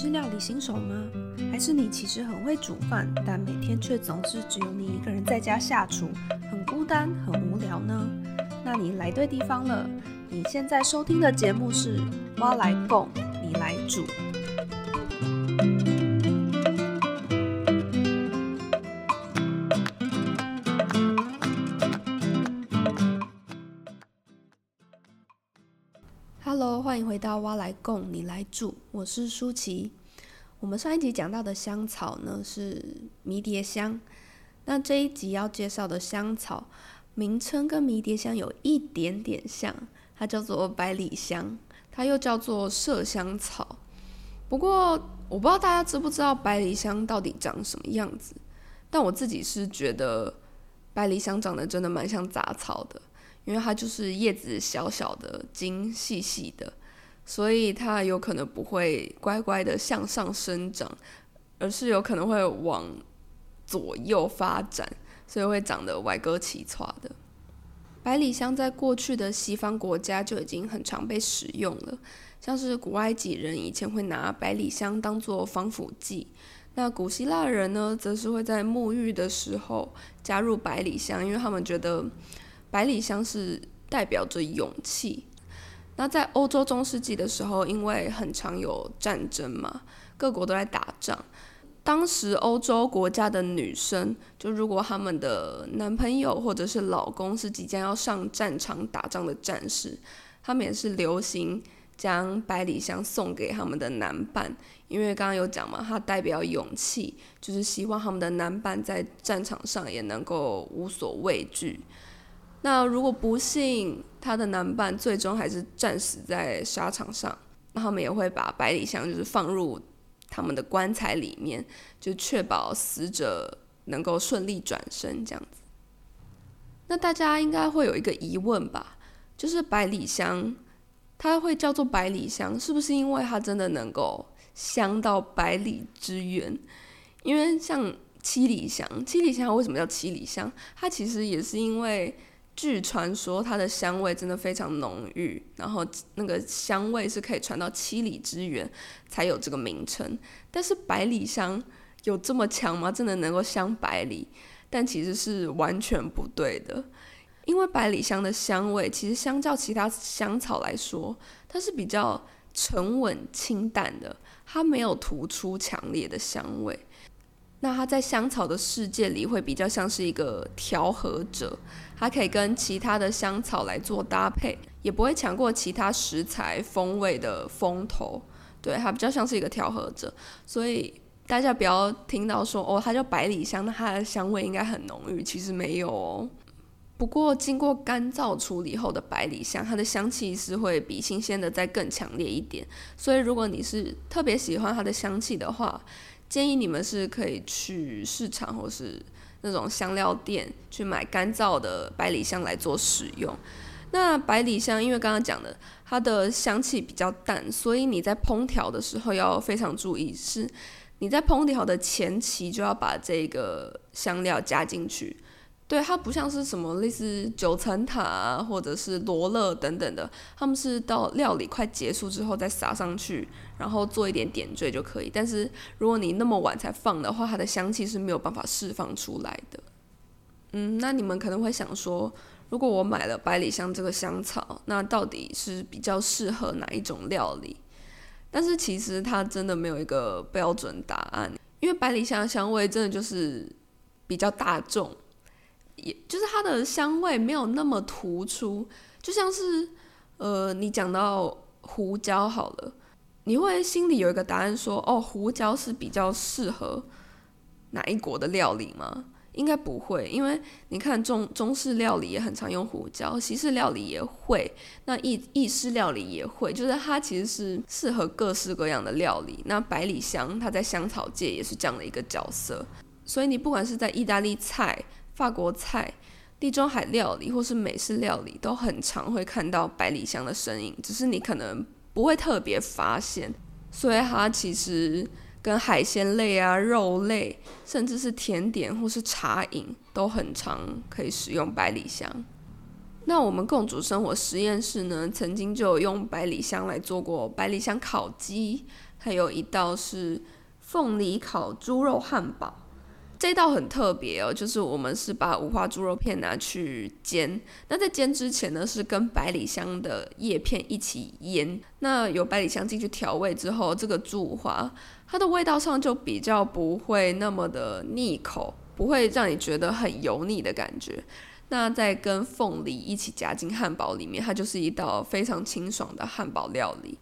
是料理新手吗？还是你其实很会煮饭，但每天却总是只有你一个人在家下厨，很孤单、很无聊呢？那你来对地方了。你现在收听的节目是《蛙来供，你来煮》。Hello，欢迎回到《挖来供，你来煮》，我是舒淇。我们上一集讲到的香草呢是迷迭香，那这一集要介绍的香草名称跟迷迭香有一点点像，它叫做百里香，它又叫做麝香草。不过我不知道大家知不知道百里香到底长什么样子，但我自己是觉得百里香长得真的蛮像杂草的。因为它就是叶子小小的，茎细细的，所以它有可能不会乖乖的向上生长，而是有可能会往左右发展，所以会长得歪哥奇欻的。百里香在过去的西方国家就已经很常被使用了，像是古埃及人以前会拿百里香当做防腐剂，那古希腊人呢，则是会在沐浴的时候加入百里香，因为他们觉得。百里香是代表着勇气。那在欧洲中世纪的时候，因为很常有战争嘛，各国都在打仗。当时欧洲国家的女生，就如果他们的男朋友或者是老公是即将要上战场打仗的战士，他们也是流行将百里香送给他们的男伴，因为刚刚有讲嘛，它代表勇气，就是希望他们的男伴在战场上也能够无所畏惧。那如果不幸他的男伴最终还是战死在沙场上，那他们也会把百里香就是放入他们的棺材里面，就确保死者能够顺利转生这样子。那大家应该会有一个疑问吧，就是百里香它会叫做百里香，是不是因为它真的能够香到百里之远？因为像七里香，七里香为什么叫七里香？它其实也是因为。据传说，它的香味真的非常浓郁，然后那个香味是可以传到七里之远，才有这个名称。但是百里香有这么强吗？真的能够香百里？但其实是完全不对的，因为百里香的香味其实相较其他香草来说，它是比较沉稳清淡的，它没有突出强烈的香味。那它在香草的世界里会比较像是一个调和者，它可以跟其他的香草来做搭配，也不会抢过其他食材风味的风头。对，它比较像是一个调和者，所以大家不要听到说哦，它叫百里香，那它的香味应该很浓郁，其实没有哦。不过经过干燥处理后的百里香，它的香气是会比新鲜的再更强烈一点。所以如果你是特别喜欢它的香气的话，建议你们是可以去市场或是那种香料店去买干燥的百里香来做使用。那百里香因为刚刚讲的它的香气比较淡，所以你在烹调的时候要非常注意，是你在烹调的前期就要把这个香料加进去。对，它不像是什么类似九层塔啊，或者是罗勒等等的，他们是到料理快结束之后再撒上去，然后做一点点缀就可以。但是如果你那么晚才放的话，它的香气是没有办法释放出来的。嗯，那你们可能会想说，如果我买了百里香这个香草，那到底是比较适合哪一种料理？但是其实它真的没有一个标准答案，因为百里香的香味真的就是比较大众。就是它的香味没有那么突出，就像是，呃，你讲到胡椒好了，你会心里有一个答案说，哦，胡椒是比较适合哪一国的料理吗？应该不会，因为你看中中式料理也很常用胡椒，西式料理也会，那意意式料理也会，就是它其实是适合各式各样的料理。那百里香它在香草界也是这样的一个角色，所以你不管是在意大利菜。法国菜、地中海料理或是美式料理都很常会看到百里香的身影，只是你可能不会特别发现。所以它其实跟海鲜类啊、肉类，甚至是甜点或是茶饮都很常可以使用百里香。那我们共煮生活实验室呢，曾经就有用百里香来做过百里香烤鸡，还有一道是凤梨烤猪肉汉堡。这道很特别哦，就是我们是把五花猪肉片拿去煎。那在煎之前呢，是跟百里香的叶片一起腌。那有百里香进去调味之后，这个猪五花它的味道上就比较不会那么的腻口，不会让你觉得很油腻的感觉。那再跟凤梨一起夹进汉堡里面，它就是一道非常清爽的汉堡料理。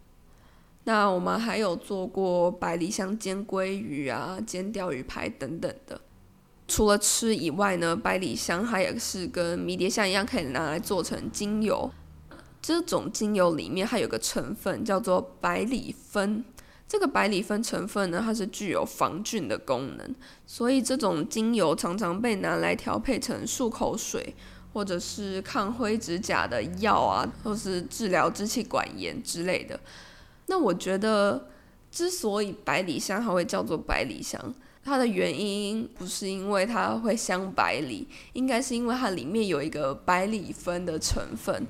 那我们还有做过百里香煎鲑鱼啊，煎钓鱼排等等的。除了吃以外呢，百里香它也是跟迷迭香一样，可以拿来做成精油。这种精油里面还有个成分叫做百里酚，这个百里酚成分呢，它是具有防菌的功能，所以这种精油常常被拿来调配成漱口水，或者是抗灰指甲的药啊，或是治疗支气管炎之类的。那我觉得，之所以百里香它会叫做百里香，它的原因不是因为它会香百里，应该是因为它里面有一个百里酚的成分。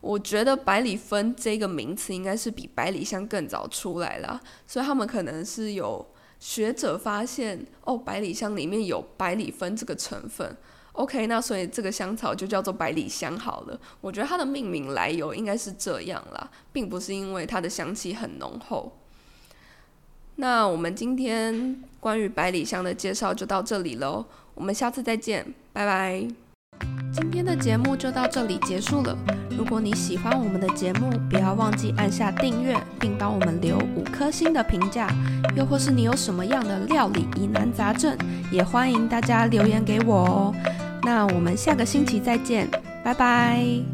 我觉得百里酚这个名词应该是比百里香更早出来了，所以他们可能是有学者发现，哦，百里香里面有百里酚这个成分。OK，那所以这个香草就叫做百里香好了。我觉得它的命名来由应该是这样啦，并不是因为它的香气很浓厚。那我们今天关于百里香的介绍就到这里喽，我们下次再见，拜拜。今天的节目就到这里结束了。如果你喜欢我们的节目，不要忘记按下订阅，并帮我们留五颗星的评价。又或是你有什么样的料理疑难杂症，也欢迎大家留言给我哦。那我们下个星期再见，拜拜。